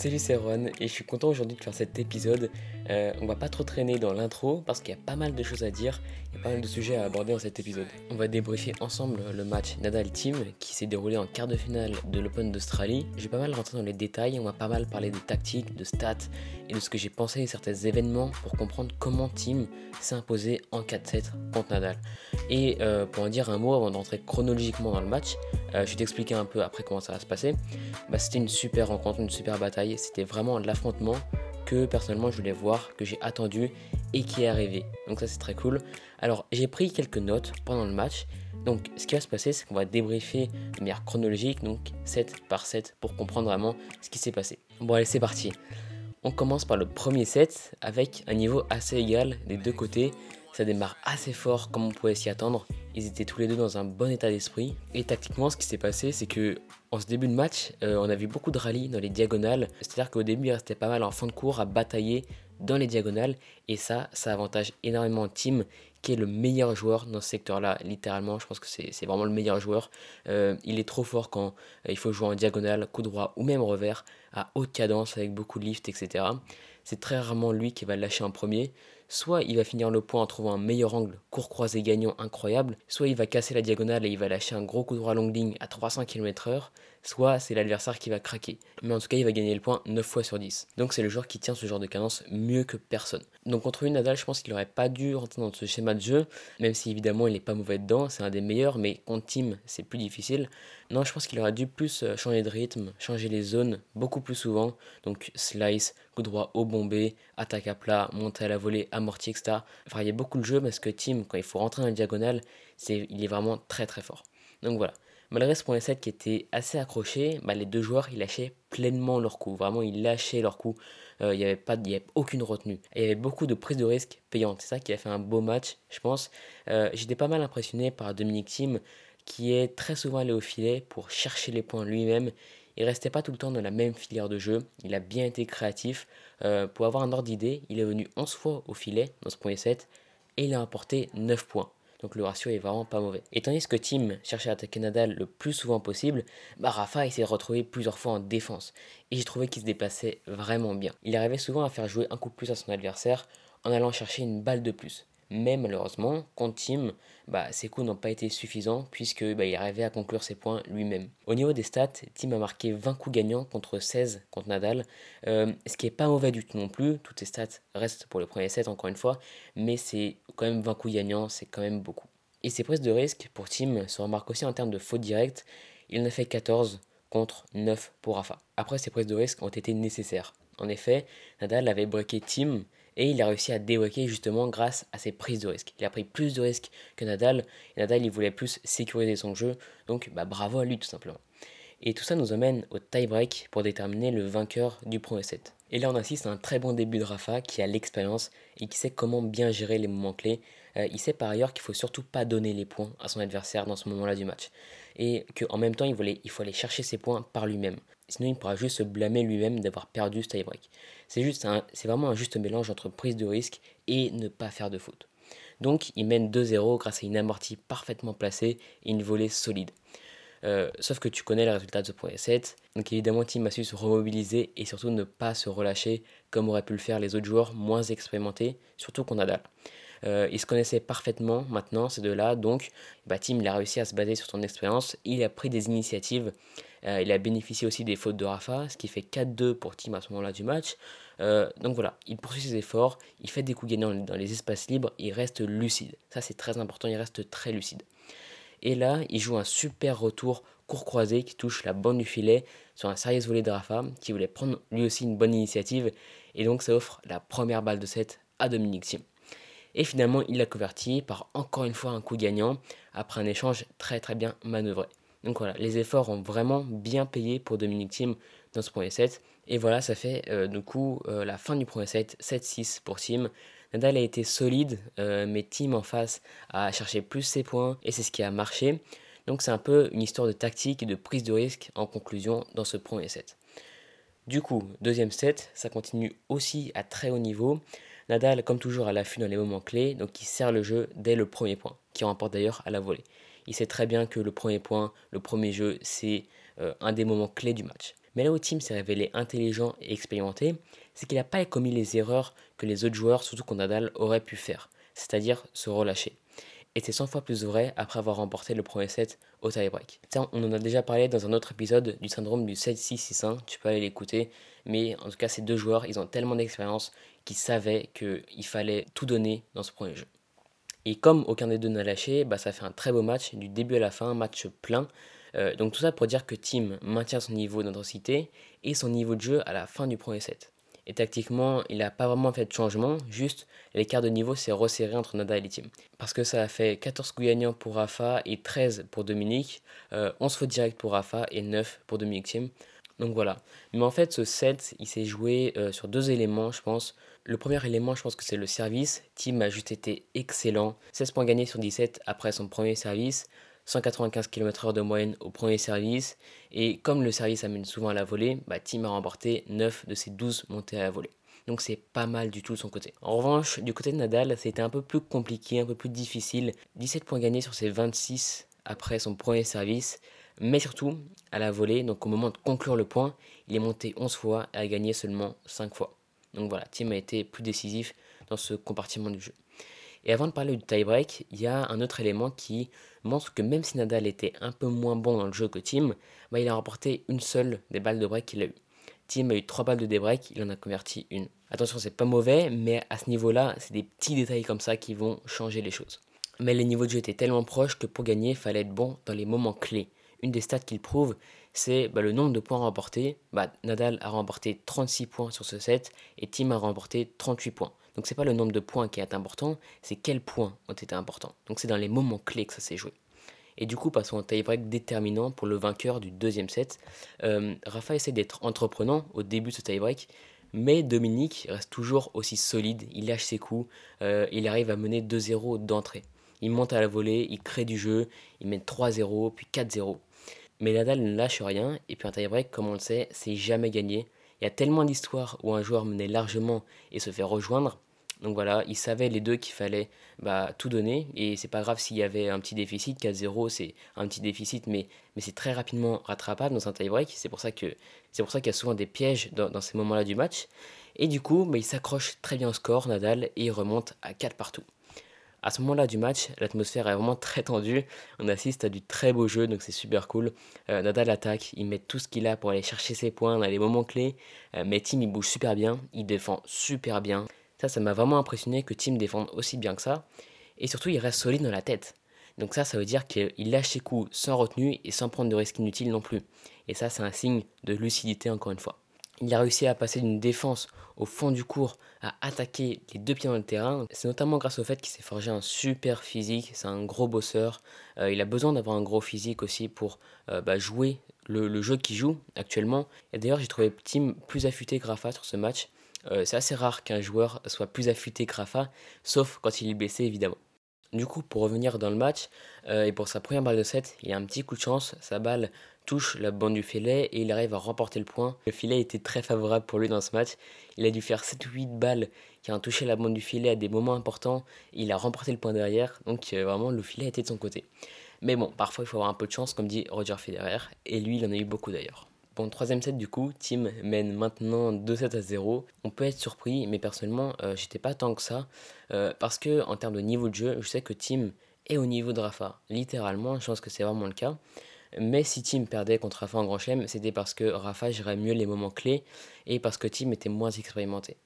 Salut c'est Ron et je suis content aujourd'hui de faire cet épisode. Euh, on va pas trop traîner dans l'intro parce qu'il y a pas mal de choses à dire, il y a pas mal de sujets à aborder dans cet épisode. On va débriefer ensemble le match Nadal Team qui s'est déroulé en quart de finale de l'Open d'Australie. Je vais pas mal rentrer dans les détails, on va pas mal parler des tactiques, de stats et de ce que j'ai pensé de certains événements pour comprendre comment Team s'est imposé en 4-7 contre Nadal. Et euh, pour en dire un mot avant d'entrer chronologiquement dans le match, euh, je vais t'expliquer un peu après comment ça va se passer. Bah, c'était une super rencontre, une super bataille. C'était vraiment l'affrontement que personnellement je voulais voir, que j'ai attendu et qui est arrivé. Donc ça c'est très cool. Alors j'ai pris quelques notes pendant le match. Donc ce qui va se passer c'est qu'on va débriefer de manière chronologique, donc 7 par 7 pour comprendre vraiment ce qui s'est passé. Bon allez c'est parti. On commence par le premier set avec un niveau assez égal des deux côtés. Ça démarre assez fort comme on pouvait s'y attendre. Ils étaient tous les deux dans un bon état d'esprit. Et tactiquement, ce qui s'est passé, c'est que en ce début de match, euh, on a vu beaucoup de rallyes dans les diagonales. C'est-à-dire qu'au début, il restait pas mal en fin de cours à batailler dans les diagonales. Et ça, ça avantage énormément Team, qui est le meilleur joueur dans ce secteur-là. Littéralement, je pense que c'est vraiment le meilleur joueur. Euh, il est trop fort quand euh, il faut jouer en diagonale, coup droit ou même revers, à haute cadence, avec beaucoup de lift, etc. C'est très rarement lui qui va lâcher en premier soit il va finir le point en trouvant un meilleur angle, court croisé gagnant incroyable, soit il va casser la diagonale et il va lâcher un gros coup droit long ligne à 300 km/h, soit c'est l'adversaire qui va craquer. Mais en tout cas, il va gagner le point 9 fois sur 10. Donc c'est le joueur qui tient ce genre de cadence mieux que personne. Donc contre une Nadal, je pense qu'il n'aurait pas dû rentrer dans ce schéma de jeu, même si évidemment il n'est pas mauvais dedans, c'est un des meilleurs, mais contre Team, c'est plus difficile. Non, je pense qu'il aurait dû plus euh, changer de rythme, changer les zones beaucoup plus souvent. Donc slice, coup droit au bombé, attaque à plat, montée à la volée, amorti, etc. Enfin, il beaucoup de jeux parce que Team, quand il faut rentrer dans la diagonale, c'est, il est vraiment très très fort. Donc voilà. Malgré ce point 7 qui était assez accroché, bah, les deux joueurs ils lâchaient pleinement leur coup. Vraiment, ils lâchaient leur coup. Euh, il n'y avait, pas, avait aucune retenue. il y avait beaucoup de prises de risque payantes. C'est ça qui a fait un beau match, je pense. Euh, j'étais pas mal impressionné par Dominique Thiem qui est très souvent allé au filet pour chercher les points lui-même. Il restait pas tout le temps dans la même filière de jeu. Il a bien été créatif. Euh, pour avoir un ordre d'idée, il est venu 11 fois au filet dans ce premier set et il a apporté 9 points. Donc le ratio est vraiment pas mauvais. Et tandis que Tim cherchait à attaquer Nadal le plus souvent possible, bah Rafa il s'est retrouvé plusieurs fois en défense. Et j'ai trouvé qu'il se déplaçait vraiment bien. Il arrivait souvent à faire jouer un coup de plus à son adversaire en allant chercher une balle de plus. Mais malheureusement, contre Tim, bah, ses coups n'ont pas été suffisants puisque bah, il arrivait à conclure ses points lui-même. Au niveau des stats, Tim a marqué 20 coups gagnants contre 16 contre Nadal, euh, ce qui est pas mauvais du tout non plus. Toutes ces stats restent pour le premier set encore une fois, mais c'est quand même 20 coups gagnants, c'est quand même beaucoup. Et ses prises de risque pour Tim se remarquent aussi en termes de fautes directes. Il en a fait 14 contre 9 pour Rafa. Après, ces prises de risque ont été nécessaires. En effet, Nadal avait breaké Tim et il a réussi à débloquer justement grâce à ses prises de risque. Il a pris plus de risques que Nadal, Nadal il voulait plus sécuriser son jeu, donc bah, bravo à lui tout simplement. Et tout ça nous amène au tie-break pour déterminer le vainqueur du premier set. Et là on assiste à un très bon début de Rafa qui a l'expérience et qui sait comment bien gérer les moments clés. Euh, il sait par ailleurs qu'il faut surtout pas donner les points à son adversaire dans ce moment-là du match. Et qu'en même temps il, voulait, il faut aller chercher ses points par lui-même. Sinon il pourra juste se blâmer lui-même d'avoir perdu ce tie-break. C'est juste c'est vraiment un juste mélange entre prise de risque et ne pas faire de faute. Donc il mène 2-0 grâce à une amortie parfaitement placée et une volée solide. Euh, sauf que tu connais le résultat de ce premier set. Donc évidemment, Tim a su se remobiliser et surtout ne pas se relâcher comme auraient pu le faire les autres joueurs moins expérimentés, surtout qu'on Nadal. Euh, il se connaissait parfaitement maintenant, ces deux-là, donc bah, Tim a réussi à se baser sur son expérience, il a pris des initiatives, euh, il a bénéficié aussi des fautes de Rafa, ce qui fait 4-2 pour Tim à ce moment-là du match. Euh, donc voilà, il poursuit ses efforts, il fait des coups gagnants dans les espaces libres, il reste lucide. Ça c'est très important, il reste très lucide. Et là, il joue un super retour court croisé qui touche la bande du filet sur un sérieux volet de Rafa qui voulait prendre lui aussi une bonne initiative et donc ça offre la première balle de set à Dominique Thiem. Et finalement, il l'a converti par encore une fois un coup gagnant après un échange très très bien manœuvré. Donc voilà, les efforts ont vraiment bien payé pour Dominique Thiem dans ce premier set. Et voilà, ça fait euh, du coup euh, la fin du premier set, 7-6 pour Thiem. Nadal a été solide, euh, mais Thiem en face a cherché plus ses points et c'est ce qui a marché. Donc c'est un peu une histoire de tactique et de prise de risque en conclusion dans ce premier set. Du coup, deuxième set, ça continue aussi à très haut niveau. Nadal, comme toujours, à l'affût dans les moments clés, donc il sert le jeu dès le premier point, qui remporte d'ailleurs à la volée. Il sait très bien que le premier point, le premier jeu, c'est euh, un des moments clés du match. Mais là où Tim s'est révélé intelligent et expérimenté, c'est qu'il n'a pas commis les erreurs que les autres joueurs, surtout qu'on Nadal, auraient pu faire, c'est-à-dire se relâcher. Et c'est 100 fois plus vrai après avoir remporté le premier set au tie-break. on en a déjà parlé dans un autre épisode du syndrome du 7-6-6-1, tu peux aller l'écouter, mais en tout cas ces deux joueurs, ils ont tellement d'expérience qu'ils savaient qu'il fallait tout donner dans ce premier jeu. Et comme aucun des deux n'a lâché, bah, ça fait un très beau match du début à la fin, match plein. Euh, donc tout ça pour dire que Tim maintient son niveau d'intensité et son niveau de jeu à la fin du premier set. Et tactiquement, il n'a pas vraiment fait de changement, juste l'écart de niveau s'est resserré entre Nadal et Tim. Parce que ça a fait 14 coups gagnants pour Rafa et 13 pour Dominique, 11 euh, fautes directes pour Rafa et 9 pour Dominique Tim. Donc voilà. Mais en fait, ce set, il s'est joué euh, sur deux éléments, je pense. Le premier élément, je pense que c'est le service. Tim a juste été excellent. 16 points gagnés sur 17 après son premier service. 195 km/h de moyenne au premier service. Et comme le service amène souvent à la volée, bah, Tim a remporté 9 de ses 12 montées à la volée. Donc c'est pas mal du tout de son côté. En revanche, du côté de Nadal, c'était un peu plus compliqué, un peu plus difficile. 17 points gagnés sur ses 26 après son premier service. Mais surtout, à la volée, donc au moment de conclure le point, il est monté 11 fois et a gagné seulement 5 fois. Donc voilà, Tim a été plus décisif dans ce compartiment du jeu. Et avant de parler du tie-break, il y a un autre élément qui montre que même si Nadal était un peu moins bon dans le jeu que Tim, bah, il a remporté une seule des balles de break qu'il a eu. Tim a eu trois balles de débreak, il en a converti une. Attention, c'est pas mauvais, mais à ce niveau-là, c'est des petits détails comme ça qui vont changer les choses. Mais les niveaux de jeu étaient tellement proches que pour gagner, il fallait être bon dans les moments clés. Une des stats qu'il prouve, c'est bah, le nombre de points remportés. Bah, Nadal a remporté 36 points sur ce set et Tim a remporté 38 points. Donc c'est pas le nombre de points qui est important, c'est quels points ont été importants. Donc c'est dans les moments clés que ça s'est joué. Et du coup, passons au tie-break déterminant pour le vainqueur du deuxième set. Euh, Rafa essaie d'être entreprenant au début de ce tie-break, mais Dominique reste toujours aussi solide, il lâche ses coups, euh, il arrive à mener 2-0 d'entrée. Il monte à la volée, il crée du jeu, il mène 3-0, puis 4-0. Mais Nadal ne lâche rien, et puis un tie-break, comme on le sait, c'est jamais gagné. Il y a tellement d'histoires où un joueur menait largement et se fait rejoindre donc voilà, ils savaient les deux qu'il fallait bah, tout donner. Et c'est pas grave s'il y avait un petit déficit. 4-0, c'est un petit déficit, mais, c'est très rapidement rattrapable dans un tie-break. C'est pour ça qu'il y a souvent des pièges dans, ces moments-là du match. Et du coup, bah, il s'accroche très bien au score, Nadal, et il remonte à 4 partout. À ce moment-là du match, l'atmosphère est vraiment très tendue. On assiste à du très beau jeu, donc c'est super cool. Euh, Nadal attaque, il met tout ce qu'il a pour aller chercher ses points dans les moments clés. Euh, mais Tim, il bouge super bien, il défend super bien. Ça, ça m'a vraiment impressionné que Tim défende aussi bien que ça. Et surtout, il reste solide dans la tête. Donc ça, ça veut dire qu'il lâche ses coups sans retenue et sans prendre de risques inutiles non plus. Et ça, c'est un signe de lucidité encore une fois. Il a réussi à passer d'une défense au fond du cours à attaquer les deux pieds dans le terrain. C'est notamment grâce au fait qu'il s'est forgé un super physique. C'est un gros bosseur. Euh, il a besoin d'avoir un gros physique aussi pour euh, bah, jouer le, jeu qu'il joue actuellement. Et d'ailleurs, j'ai trouvé Tim plus affûté que Rafa sur ce match. Euh, c'est assez rare qu'un joueur soit plus affûté que Rafa, sauf quand il est blessé évidemment. Du coup, pour revenir dans le match, euh, et pour sa première balle de 7, il a un petit coup de chance, sa balle touche la bande du filet et il arrive à remporter le point. Le filet était très favorable pour lui dans ce match. Il a dû faire 7 ou 8 balles qui ont touché la bande du filet à des moments importants. Il a remporté le point derrière, donc euh, vraiment le filet était de son côté. Mais bon, parfois il faut avoir un peu de chance, comme dit Roger Federer, et lui il en a eu beaucoup d'ailleurs. Troisième set du coup, Tim mène maintenant 2-7 à 0. On peut être surpris, mais personnellement, euh, j'étais pas tant que ça. Euh, parce que en termes de niveau de jeu, je sais que Tim est au niveau de Rafa. Littéralement, je pense que c'est vraiment le cas. Mais si Tim perdait contre Rafa en Grand Chelem, c'était parce que Rafa gérait mieux les moments clés et parce que Tim était moins expérimenté.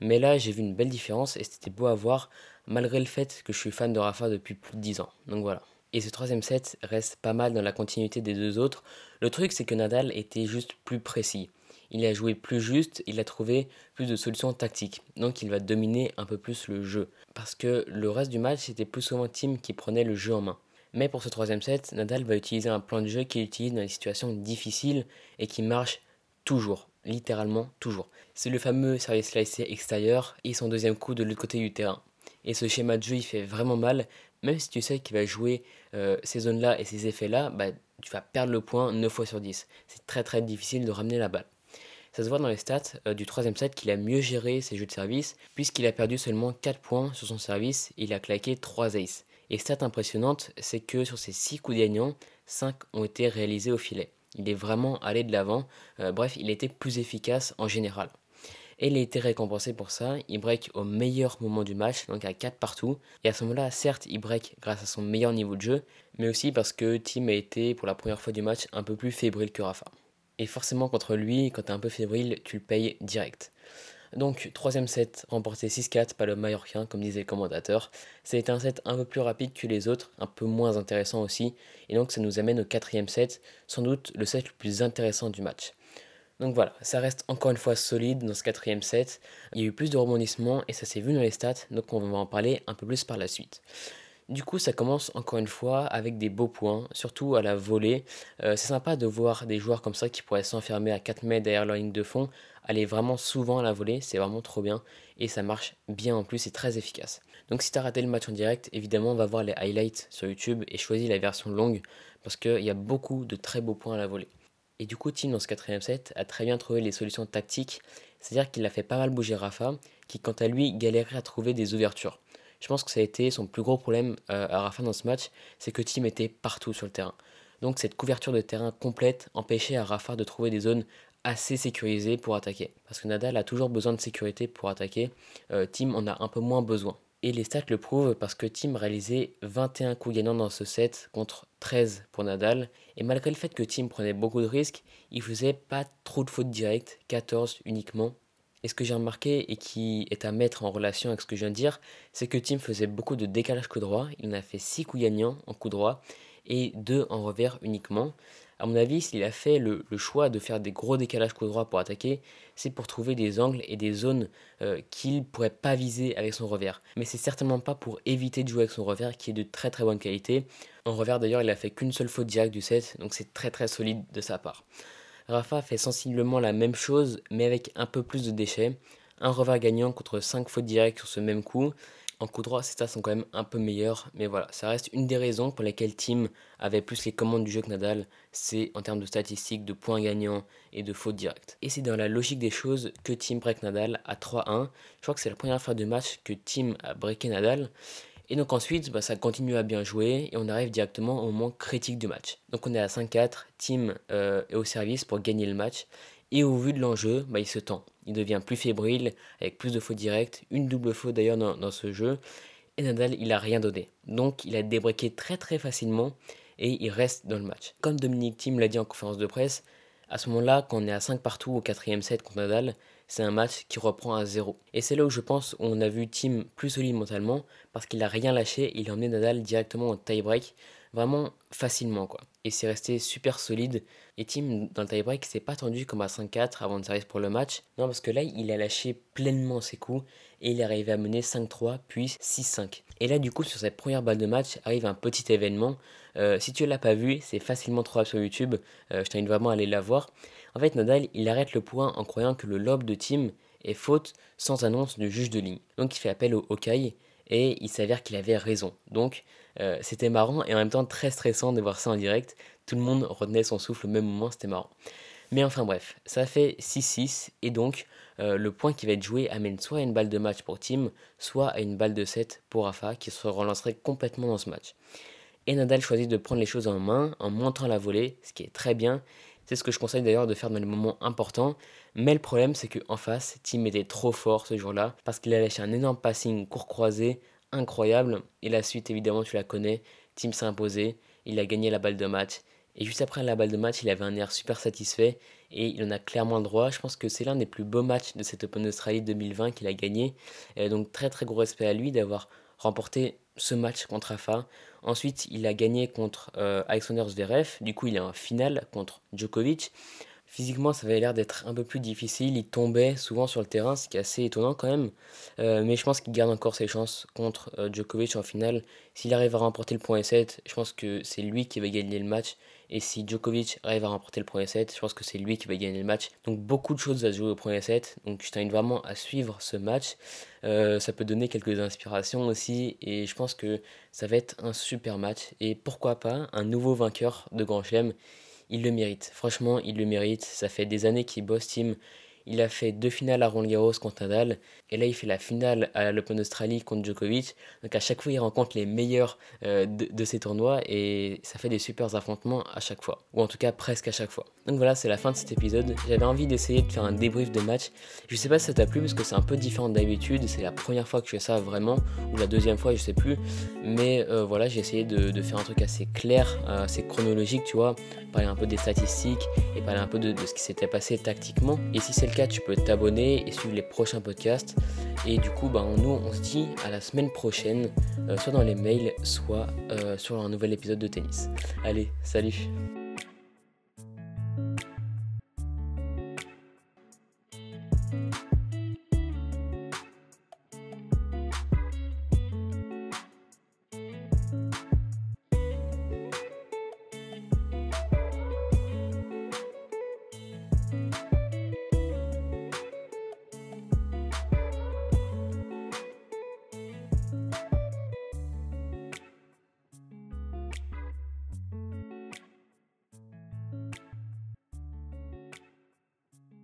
Mais là, j'ai vu une belle différence et c'était beau à voir, malgré le fait que je suis fan de Rafa depuis plus de 10 ans. Donc voilà. Et ce troisième set reste pas mal dans la continuité des deux autres. Le truc, c'est que Nadal était juste plus précis. Il a joué plus juste, il a trouvé plus de solutions tactiques. Donc il va dominer un peu plus le jeu. Parce que le reste du match, c'était plus souvent Tim qui prenait le jeu en main. Mais pour ce troisième set, Nadal va utiliser un plan de jeu qu'il utilise dans les situations difficiles et qui marche toujours, littéralement toujours. C'est le fameux service slicé extérieur et son deuxième coup de l'autre côté du terrain. Et ce schéma de jeu, il fait vraiment mal même si tu sais qu'il va jouer euh, ces zones-là et ces effets-là, bah, tu vas perdre le point 9 fois sur 10. C'est très très difficile de ramener la balle. Ça se voit dans les stats euh, du troisième set qu'il a mieux géré ses jeux de service, puisqu'il a perdu seulement 4 points sur son service et il a claqué 3 aces. Et stat impressionnante, c'est que sur ses 6 coups gagnants, 5 ont été réalisés au filet. il est vraiment allé de l'avant. Euh, bref, il était plus efficace en général. Et il a été récompensé pour ça. Il break au meilleur moment du match, donc à 4 partout. Et à ce moment-là, certes, il break grâce à son meilleur niveau de jeu, mais aussi parce que Tim a été, pour la première fois du match, un peu plus fébrile que Rafa. Et forcément, contre lui, quand t'es un peu fébrile, tu le payes direct. Donc, troisième set, remporté 6-4 par le Mallorquin, comme disait le commentateur. C'était un set un peu plus rapide que les autres, un peu moins intéressant aussi. Et donc, ça nous amène au quatrième set, sans doute le set le plus intéressant du match. Donc voilà, ça reste encore une fois solide dans ce quatrième set. Il y a eu plus de rebondissements et ça s'est vu dans les stats, donc on va en parler un peu plus par la suite. Du coup, ça commence encore une fois avec des beaux points, surtout à la volée. Euh, c'est sympa de voir des joueurs comme ça qui pourraient s'enfermer à 4 mètres derrière leur ligne de fond, aller vraiment souvent à la volée, c'est vraiment trop bien et ça marche bien en plus, c'est très efficace. Donc si tu as raté le match en direct, évidemment, on va voir les highlights sur YouTube et choisis la version longue parce qu'il y a beaucoup de très beaux points à la volée. Et du coup, Tim, dans ce quatrième set, a très bien trouvé les solutions tactiques, c'est-à-dire qu'il a fait pas mal bouger Rafa, qui quant à lui galérait à trouver des ouvertures. Je pense que ça a été son plus gros problème euh, à Rafa dans ce match, c'est que Tim était partout sur le terrain. Donc cette couverture de terrain complète empêchait à Rafa de trouver des zones assez sécurisées pour attaquer. Parce que Nadal a toujours besoin de sécurité pour attaquer, euh, Tim en a un peu moins besoin. Et les stats le prouvent parce que Tim réalisait 21 coups gagnants dans ce set contre 13 pour Nadal. Et malgré le fait que Tim prenait beaucoup de risques, il faisait pas trop de fautes directes, 14 uniquement. Et ce que j'ai remarqué et qui est à mettre en relation avec ce que je viens de dire, c'est que Tim faisait beaucoup de décalage coup droit. Il en a fait 6 coups gagnants en coup droit et 2 en revers uniquement. À mon avis, s'il a fait le, choix de faire des gros décalages coup droit pour attaquer, c'est pour trouver des angles et des zones euh, qu'il pourrait pas viser avec son revers. Mais c'est certainement pas pour éviter de jouer avec son revers qui est de très très bonne qualité. En revers d'ailleurs, il a fait qu'une seule faute directe du set, donc c'est très très solide de sa part. Rafa fait sensiblement la même chose, mais avec un peu plus de déchets. Un revers gagnant contre 5 fautes directes sur ce même coup, en coup droit, ces stats sont quand même un peu meilleurs, mais voilà, ça reste une des raisons pour lesquelles Tim avait plus les commandes du jeu que Nadal, c'est en termes de statistiques, de points gagnants et de fautes directes. Et c'est dans la logique des choses que Tim break Nadal à 3-1. Je crois que c'est la première fois de match que Tim a breaké Nadal. Et donc ensuite, bah, ça continue à bien jouer et on arrive directement au moment critique du match. Donc on est à 5-4, Tim euh, est au service pour gagner le match. Et au vu de l'enjeu, bah, il se tend. Il devient plus fébrile, avec plus de fautes directes, une double faute d'ailleurs dans, ce jeu. Et Nadal, il a rien donné. Donc il a débriqué très très facilement et il reste dans le match. Comme Dominique Thiem l'a dit en conférence de presse, à ce moment-là, quand on est à 5 partout au quatrième set contre Nadal, c'est un match qui reprend à 0. Et c'est là où je pense on a vu Tim plus solide mentalement parce qu'il a rien lâché, il a emmené Nadal directement au tie-break vraiment facilement quoi. Et c'est resté super solide. Et Tim, dans le tie-break, s'est pas tendu comme à 5-4 avant de service pour le match. Non, parce que là, il a lâché pleinement ses coups et il est arrivé à mener 5-3 puis 6-5. Et là, du coup, sur cette première balle de match, arrive un petit événement. Euh, si tu l'as pas vu, c'est facilement trouvable sur YouTube. Euh, je t'invite vraiment à aller la voir. En fait, Nadal, il arrête le point en croyant que le lob de Tim est faute sans annonce du juge de ligne. Donc, il fait appel au Hawkeye et il s'avère qu'il avait raison. Donc euh, c'était marrant et en même temps très stressant de voir ça en direct. Tout le monde retenait son souffle au même moment, c'était marrant. Mais enfin bref, ça fait 6-6 et donc euh, le point qui va être joué amène soit à une balle de match pour Tim, soit à une balle de 7 pour Rafa qui se relancerait complètement dans ce match. Et Nadal choisit de prendre les choses en main en montant la volée, ce qui est très bien. C'est ce que je conseille d'ailleurs de faire dans les moments importants. Mais le problème, c'est qu'en face, Tim était trop fort ce jour-là parce qu'il a lâché un énorme passing court croisé incroyable. Et la suite, évidemment, tu la connais. Tim s'est imposé. Il a gagné la balle de match. Et juste après la balle de match, il avait un air super satisfait et il en a clairement le droit. Je pense que c'est l'un des plus beaux matchs de cette Open d'Australie 2020 qu'il a gagné. Et donc très très gros respect à lui d'avoir remporté ce match contre AFA. Ensuite, il a gagné contre euh, Alexander Zverev. Du coup, il est en finale contre Djokovic. Physiquement, ça avait l'air d'être un peu plus difficile. Il tombait souvent sur le terrain, ce qui est assez étonnant quand même. Euh, mais je pense qu'il garde encore ses chances contre euh, Djokovic en finale. S'il arrive à remporter le point 7, je pense que c'est lui qui va gagner le match. Et si Djokovic arrive à remporter le premier set, je pense que c'est lui qui va gagner le match. Donc beaucoup de choses à jouer au premier set. Donc je t'invite vraiment à suivre ce match. Euh, ça peut donner quelques inspirations aussi. Et je pense que ça va être un super match. Et pourquoi pas un nouveau vainqueur de Grand Chelem? Il le mérite. Franchement, il le mérite. Ça fait des années qu'il bosse Team. Il a fait deux finales à Roland Garros contre Nadal. Et là, il fait la finale à l'Open d'Australie contre Djokovic. Donc à chaque fois, il rencontre les meilleurs euh, de, ces tournois. Et ça fait des super affrontements à chaque fois. Ou en tout cas, presque à chaque fois. Donc voilà, c'est la fin de cet épisode. J'avais envie d'essayer de faire un débrief de match. Je sais pas si ça t'a plu parce que c'est un peu différent d'habitude. C'est la première fois que je fais ça vraiment. Ou la deuxième fois, je sais plus. Mais euh, voilà, j'ai essayé de, de, faire un truc assez clair, euh, assez chronologique, tu vois. Parler un peu des statistiques et parler un peu de, de ce qui s'était passé tactiquement. Et si c'est le tu peux t'abonner et suivre les prochains podcasts. Et du coup, bah, nous, on se dit à la semaine prochaine, euh, soit dans les mails, soit sur un nouvel épisode de tennis. Allez, salut.